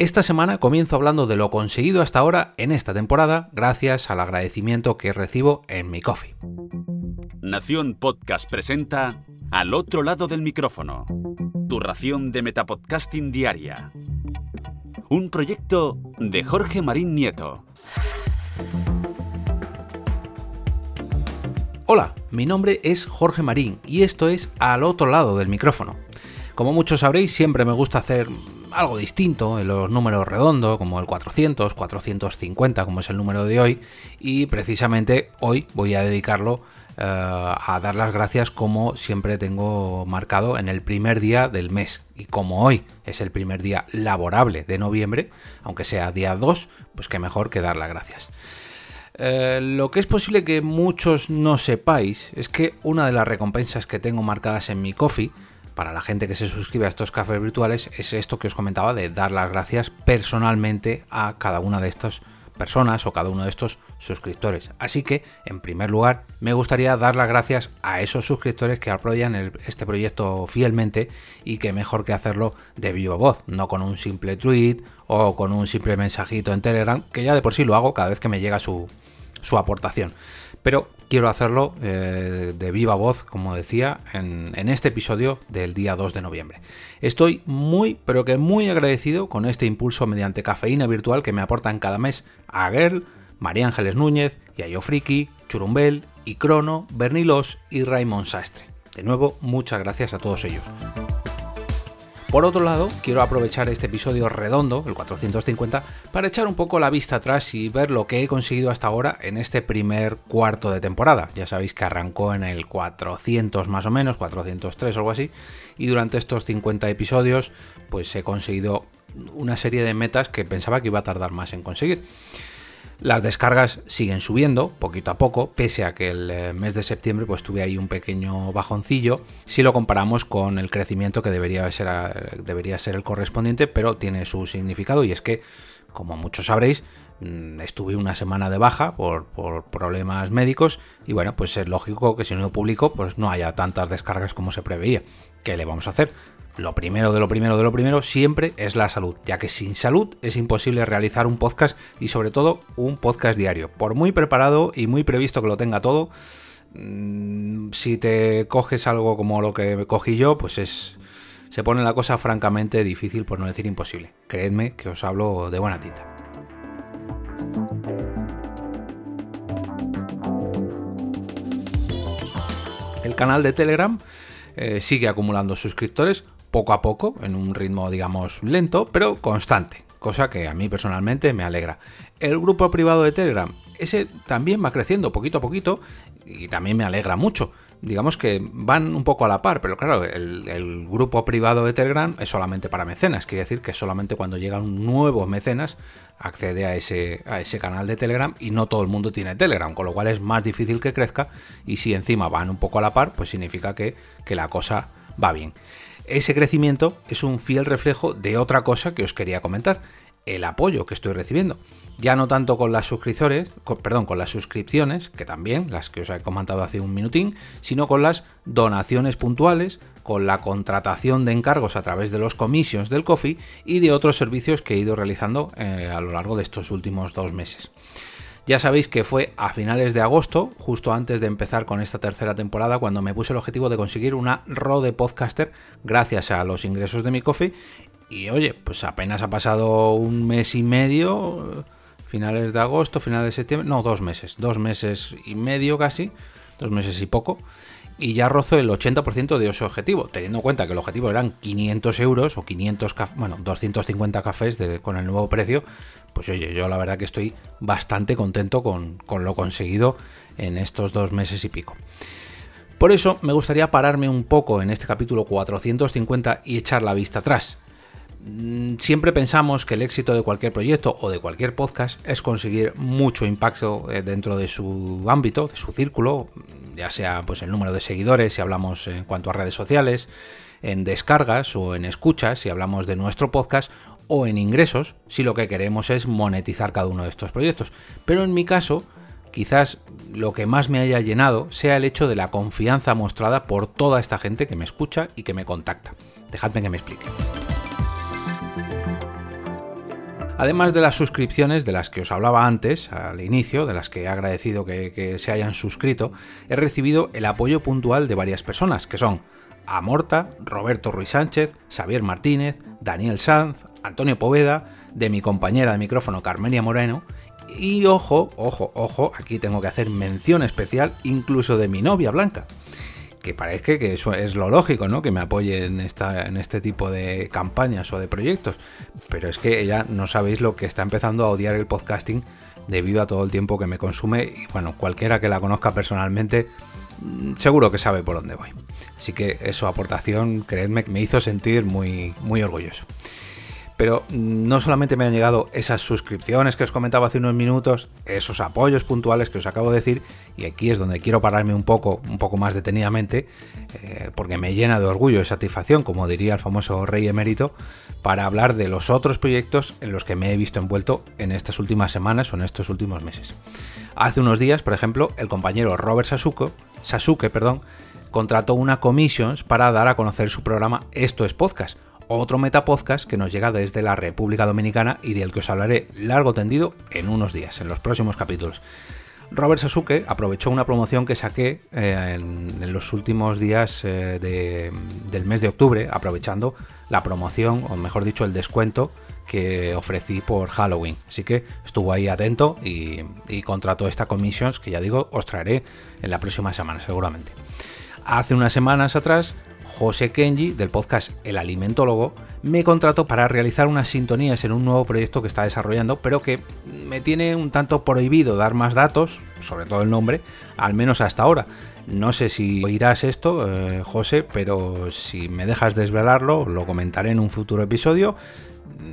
Esta semana comienzo hablando de lo conseguido hasta ahora en esta temporada gracias al agradecimiento que recibo en mi coffee. Nación Podcast presenta Al otro lado del micrófono, tu ración de Metapodcasting diaria. Un proyecto de Jorge Marín Nieto. Hola, mi nombre es Jorge Marín y esto es Al otro lado del micrófono. Como muchos sabréis, siempre me gusta hacer algo distinto en los números redondos, como el 400, 450, como es el número de hoy, y precisamente hoy voy a dedicarlo eh, a dar las gracias como siempre tengo marcado en el primer día del mes. Y como hoy es el primer día laborable de noviembre, aunque sea día 2, pues qué mejor que dar las gracias. Eh, lo que es posible que muchos no sepáis es que una de las recompensas que tengo marcadas en mi coffee para la gente que se suscribe a estos cafés virtuales es esto que os comentaba de dar las gracias personalmente a cada una de estas personas o cada uno de estos suscriptores. Así que, en primer lugar, me gustaría dar las gracias a esos suscriptores que apoyan este proyecto fielmente y que mejor que hacerlo de viva voz, no con un simple tweet o con un simple mensajito en Telegram, que ya de por sí lo hago cada vez que me llega su, su aportación. Pero quiero hacerlo eh, de viva voz, como decía, en, este episodio del día 2 de noviembre. Estoy muy, pero que muy agradecido con este impulso mediante cafeína virtual que me aportan cada mes a Girl, María Ángeles Núñez, Yayo Friki, Churumbel, Icrono, Bernilos y Raymond Sastre. De nuevo, muchas gracias a todos ellos. Por otro lado, quiero aprovechar este episodio redondo, el 450, para echar un poco la vista atrás y ver lo que he conseguido hasta ahora en este primer cuarto de temporada. Ya sabéis que arrancó en el 400 más o menos, 403 o algo así, y durante estos 50 episodios pues he conseguido una serie de metas que pensaba que iba a tardar más en conseguir. Las descargas siguen subiendo poquito a poco, pese a que el eh, mes de septiembre pues tuve ahí un pequeño bajoncillo, si lo comparamos con el crecimiento que debería ser, eh, debería ser el correspondiente, pero tiene su significado y es que, como muchos sabréis, mm, estuve una semana de baja por, problemas médicos y bueno, pues es lógico que si no publico pues no haya tantas descargas como se preveía. ¿Qué le vamos a hacer? Lo primero de lo primero de lo primero siempre es la salud, ya que sin salud es imposible realizar un podcast y sobre todo un podcast diario. Por muy preparado y muy previsto que lo tenga todo, mm, si te coges algo como lo que cogí yo, pues es se pone la cosa francamente difícil por no decir imposible. Creedme que os hablo de buena tinta. El canal de Telegram eh, sigue acumulando suscriptores, poco a poco, en un ritmo, digamos, lento, pero constante, cosa que a mí personalmente me alegra. El grupo privado de Telegram, ese también va creciendo poquito a poquito y también me alegra mucho. Digamos que van un poco a la par, pero claro, el, grupo privado de Telegram es solamente para mecenas, quiere decir que solamente cuando llegan nuevos mecenas accede a ese, a ese canal de Telegram y no todo el mundo tiene Telegram, con lo cual es más difícil que crezca y si encima van un poco a la par, pues significa que, que la cosa va bien. Ese crecimiento es un fiel reflejo de otra cosa que os quería comentar, el apoyo que estoy recibiendo. Ya no tanto con las suscripciones, perdón, con las suscripciones, que también, las que os he comentado hace un minutín, sino con las donaciones puntuales, con la contratación de encargos a través de los commissions del coffee y de otros servicios que he ido realizando eh, a lo largo de estos últimos dos meses. Ya sabéis que fue a finales de agosto, justo antes de empezar con esta tercera temporada, cuando me puse el objetivo de conseguir una RO de podcaster gracias a los ingresos de mi coffee. Y oye, pues apenas ha pasado un mes y medio, finales de agosto, finales de septiembre, no, dos meses, dos meses y medio casi, dos meses y poco y ya rozo el 80% de ese objetivo, teniendo en cuenta que el objetivo eran 500 euros o 500, bueno, 250 cafés con el nuevo precio, pues oye, yo la verdad que estoy bastante contento con, con lo conseguido en estos dos meses y pico. Por eso me gustaría pararme un poco en este capítulo 450 y echar la vista atrás. Mm, siempre pensamos que el éxito de cualquier proyecto o de cualquier podcast es conseguir mucho impacto eh, dentro de su ámbito, de su círculo, ya sea pues el número de seguidores si hablamos en cuanto a redes sociales, en descargas o en escuchas si hablamos de nuestro podcast o en ingresos si lo que queremos es monetizar cada uno de estos proyectos. Pero en mi caso, quizás lo que más me haya llenado sea el hecho de la confianza mostrada por toda esta gente que me escucha y que me contacta. Dejadme que me explique. Además de las suscripciones de las que os hablaba antes, al inicio, de las que he agradecido que, se hayan suscrito, he recibido el apoyo puntual de varias personas, que son Amorta, Roberto Ruiz Sánchez, Xavier Martínez, Daniel Sanz, Antonio Poveda, de mi compañera de micrófono Carmenia Moreno, y ojo, ojo, ojo, aquí tengo que hacer mención especial incluso de mi novia Blanca que parezca que eso es lo lógico, ¿no? Que me apoye en, esta, en este tipo de campañas o de proyectos. Pero es que ella no sabéis lo que está empezando a odiar el podcasting debido a todo el tiempo que me consume. Y bueno, cualquiera que la conozca personalmente, mm, seguro que sabe por dónde voy. Así que su aportación, creedme, me hizo sentir muy, muy orgulloso. Pero no solamente me han llegado esas suscripciones que os comentaba hace unos minutos, esos apoyos puntuales que os acabo de decir, y aquí es donde quiero pararme un poco, un poco más detenidamente, eh, porque me llena de orgullo y satisfacción, como diría el famoso rey emérito, para hablar de los otros proyectos en los que me he visto envuelto en estas últimas semanas o en estos últimos meses. Hace unos días, por ejemplo, el compañero Robert Sasuke, Sasuke perdón, contrató una commissions para dar a conocer su programa Esto es Podcast, otro metapodcast que nos llega desde la República Dominicana y del que os hablaré largo tendido en unos días, en los próximos capítulos. Robert Sasuke aprovechó una promoción que saqué eh, en, los últimos días eh, del mes de octubre, aprovechando la promoción, o mejor dicho, el descuento que ofrecí por Halloween. Así que estuvo ahí atento y, y contrató esta commissions que ya digo os traeré en la próxima semana seguramente. Hace unas semanas atrás José Kenji, del podcast El Alimentólogo, me contrató para realizar unas sintonías en un nuevo proyecto que está desarrollando, pero que me tiene un tanto prohibido dar más datos, sobre todo el nombre, al menos hasta ahora. No sé si oirás esto, eh, José, pero si me dejas desvelarlo, lo comentaré en un futuro episodio.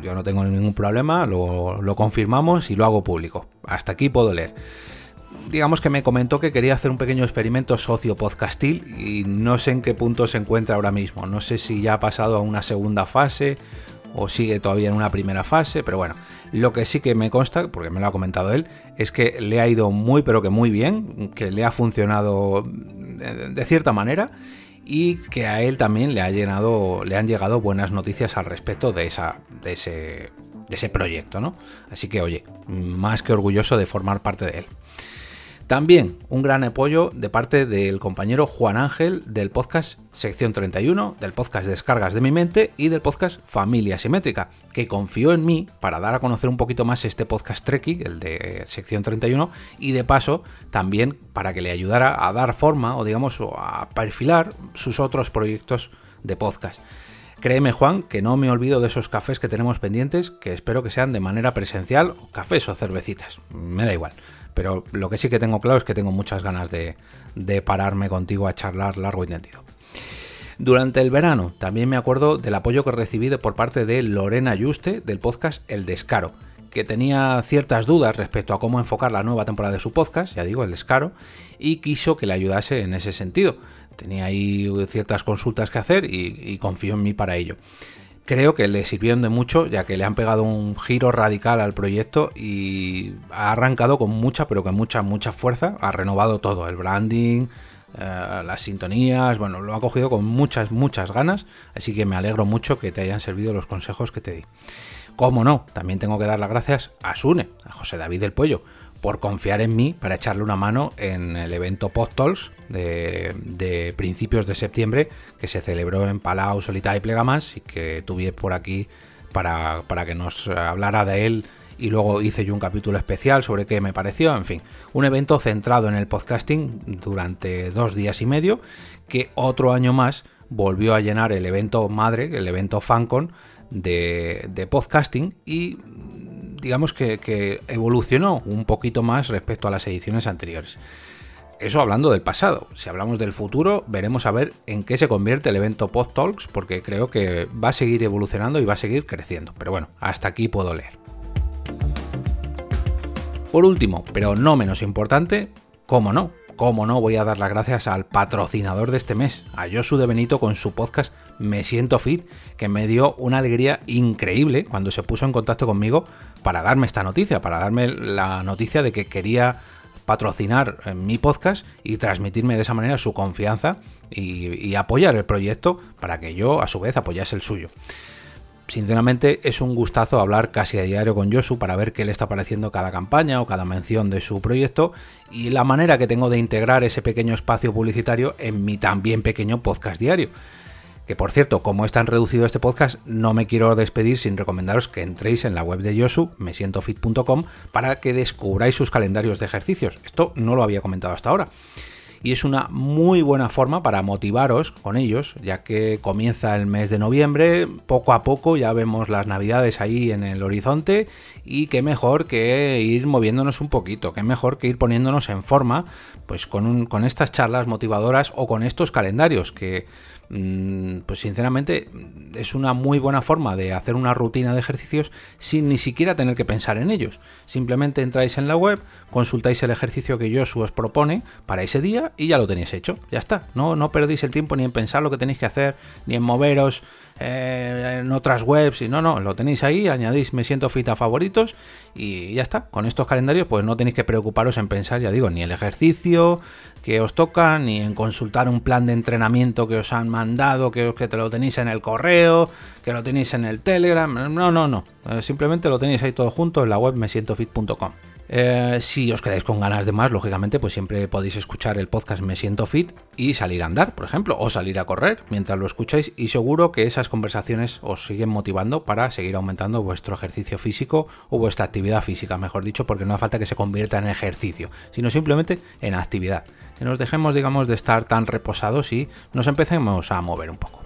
Yo no tengo ningún problema, lo, lo confirmamos y lo hago público. Hasta aquí puedo leer digamos que me comentó que quería hacer un pequeño experimento socio-podcastil y no sé en qué punto se encuentra ahora mismo. No sé si ya ha pasado a una segunda fase o sigue todavía en una primera fase, pero bueno, lo que sí que me consta, porque me lo ha comentado él, es que le ha ido muy pero que muy bien, que le ha funcionado de cierta manera y que a él también le ha llenado, le han llegado buenas noticias al respecto de esa, de ese, de ese proyecto, ¿no? Así que oye, más que orgulloso de formar parte de él. También un gran apoyo de parte del compañero Juan Ángel del podcast Sección 31, del podcast Descargas de mi mente y del podcast Familia Simétrica, que confió en mí para dar a conocer un poquito más este podcast Treki, el de Sección 31, y de paso también para que le ayudara a dar forma o digamos a perfilar sus otros proyectos de podcast. Créeme Juan que no me olvido de esos cafés que tenemos pendientes, que espero que sean de manera presencial, cafés o cervecitas, me da igual. Pero lo que sí que tengo claro es que tengo muchas ganas de, pararme contigo a charlar largo y tendido. Durante el verano también me acuerdo del apoyo que recibí por parte de Lorena Yuste del podcast El Descaro, que tenía ciertas dudas respecto a cómo enfocar la nueva temporada de su podcast, ya digo, El Descaro, y quiso que le ayudase en ese sentido. Tenía ahí ciertas consultas que hacer y, y confío en mí para ello creo que le sirvieron de mucho, ya que le han pegado un giro radical al proyecto y ha arrancado con mucha, pero con mucha, mucha fuerza. Ha renovado todo, el branding, eh, las sintonías, bueno, lo ha cogido con muchas, muchas ganas, así que me alegro mucho que te hayan servido los consejos que te di. Cómo no, también tengo que dar las gracias a Sune, a José David del Pollo, por confiar en mí para echarle una mano en el evento Podtols de, de, principios de septiembre que se celebró en Palau, Solita y Plegamas y que tuve por aquí para, para que nos hablara de él. Y luego hice yo un capítulo especial sobre qué me pareció, en fin, un evento centrado en el podcasting durante dos días y medio que otro año más volvió a llenar el evento madre, el evento FanCon de, de podcasting y digamos que, evolucionó un poquito más respecto a las ediciones anteriores. Eso hablando del pasado. Si hablamos del futuro, veremos a ver en qué se convierte el evento Pod Talks, porque creo que va a seguir evolucionando y va a seguir creciendo. Pero bueno, hasta aquí puedo leer. Por último, pero no menos importante, ¿cómo no? Cómo no, voy a dar las gracias al patrocinador de este mes, a Josu de Benito con su podcast Me Siento Fit, que me dio una alegría increíble cuando se puso en contacto conmigo para darme esta noticia, para darme la noticia de que quería patrocinar mi podcast y transmitirme de esa manera su confianza y, y apoyar el proyecto para que yo a su vez apoyase el suyo Sinceramente es un gustazo hablar casi a diario con Josu para ver qué le está pareciendo cada campaña o cada mención de su proyecto y la manera que tengo de integrar ese pequeño espacio publicitario en mi también pequeño podcast diario. Que por cierto, como es tan reducido este podcast, no me quiero despedir sin recomendaros que entréis en la web de Yosu, mesientofit.com, para que descubráis sus calendarios de ejercicios. Esto no lo había comentado hasta ahora y es una muy buena forma para motivaros con ellos, ya que comienza el mes de noviembre, poco a poco ya vemos las navidades ahí en el horizonte y qué mejor que ir moviéndonos un poquito, qué mejor que ir poniéndonos en forma, pues con, con estas charlas motivadoras o con estos calendarios que Mm, pues sinceramente es una muy buena forma de hacer una rutina de ejercicios sin ni siquiera tener que pensar en ellos. Simplemente entráis en la web, consultáis el ejercicio que Josu os propone para ese día y ya lo tenéis hecho. Ya está. No, no perdéis el tiempo ni en pensar lo que tenéis que hacer, ni en moveros eh, en otras webs y no, no, lo tenéis ahí, añadís me siento fit a favoritos y ya está. Con estos calendarios pues no tenéis que preocuparos en pensar, ya digo, ni el ejercicio que os toca, ni en consultar un plan de entrenamiento que os han mandado, que, que te lo tenéis en el correo, que lo tenéis en el Telegram. No, no, no. Eh, simplemente lo tenéis ahí todo junto en la web mesientofit.com. Eh, si os quedáis con ganas de más, lógicamente, pues siempre podéis escuchar el podcast Me Siento Fit y salir a andar, por ejemplo, o salir a correr mientras lo escucháis y seguro que esas conversaciones os siguen motivando para seguir aumentando vuestro ejercicio físico o vuestra actividad física, mejor dicho, porque no hace falta que se convierta en ejercicio, sino simplemente en actividad. Que nos dejemos, digamos, de estar tan reposados y nos empecemos a mover un poco.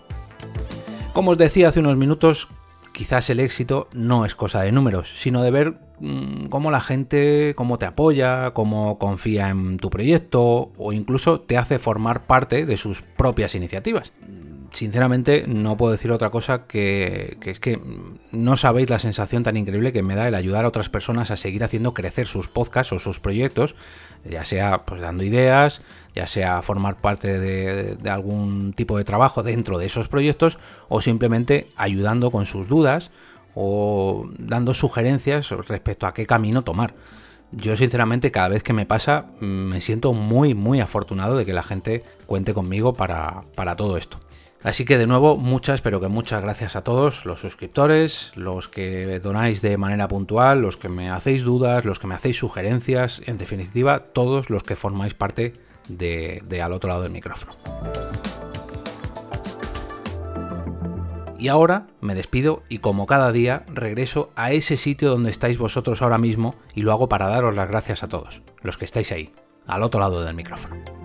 Como os decía hace unos minutos, quizás el éxito no es cosa de números, sino de ver mm, cómo la gente, cómo te apoya, cómo confía en tu proyecto o incluso te hace formar parte de sus propias iniciativas. Sinceramente no puedo decir otra cosa que, es que no sabéis la sensación tan increíble que me da el ayudar a otras personas a seguir haciendo crecer sus podcasts o sus proyectos, ya sea pues dando ideas, ya sea formar parte de, algún tipo de trabajo dentro de esos proyectos o simplemente ayudando con sus dudas o dando sugerencias respecto a qué camino tomar. Yo sinceramente cada vez que me pasa me siento muy muy afortunado de que la gente cuente conmigo para, para todo esto. Así que de nuevo, muchas, pero que muchas gracias a todos los suscriptores, los que donáis de manera puntual, los que me hacéis dudas, los que me hacéis sugerencias, en definitiva, todos los que formáis parte de, al otro lado del micrófono. Y ahora me despido y como cada día regreso a ese sitio donde estáis vosotros ahora mismo y lo hago para daros las gracias a todos, los que estáis ahí, al otro lado del micrófono.